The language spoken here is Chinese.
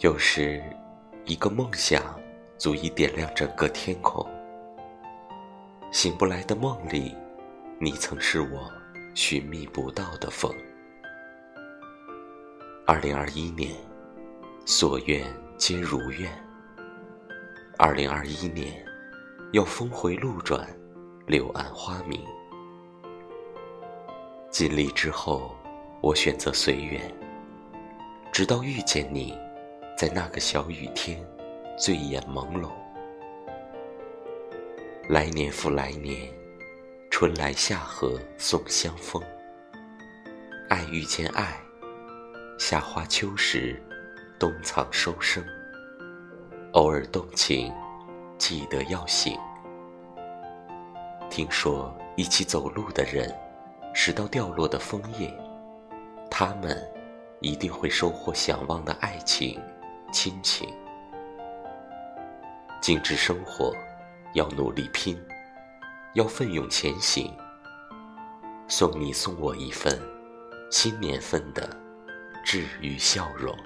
有时，一个梦想足以点亮整个天空。醒不来的梦里，你曾是我寻觅不到的风。二零二一年，所愿皆如愿。二零二一年，要峰回路转，柳暗花明。尽力之后，我选择随缘，直到遇见你。在那个小雨天，醉眼朦胧。来年复来年，春来夏荷送香风。爱遇见爱，夏花秋实，冬藏收声。偶尔动情，记得要醒。听说一起走路的人，拾到掉落的枫叶，他们一定会收获想望的爱情。亲情，精致生活，要努力拼，要奋勇前行。送你送我一份新年份的治愈笑容。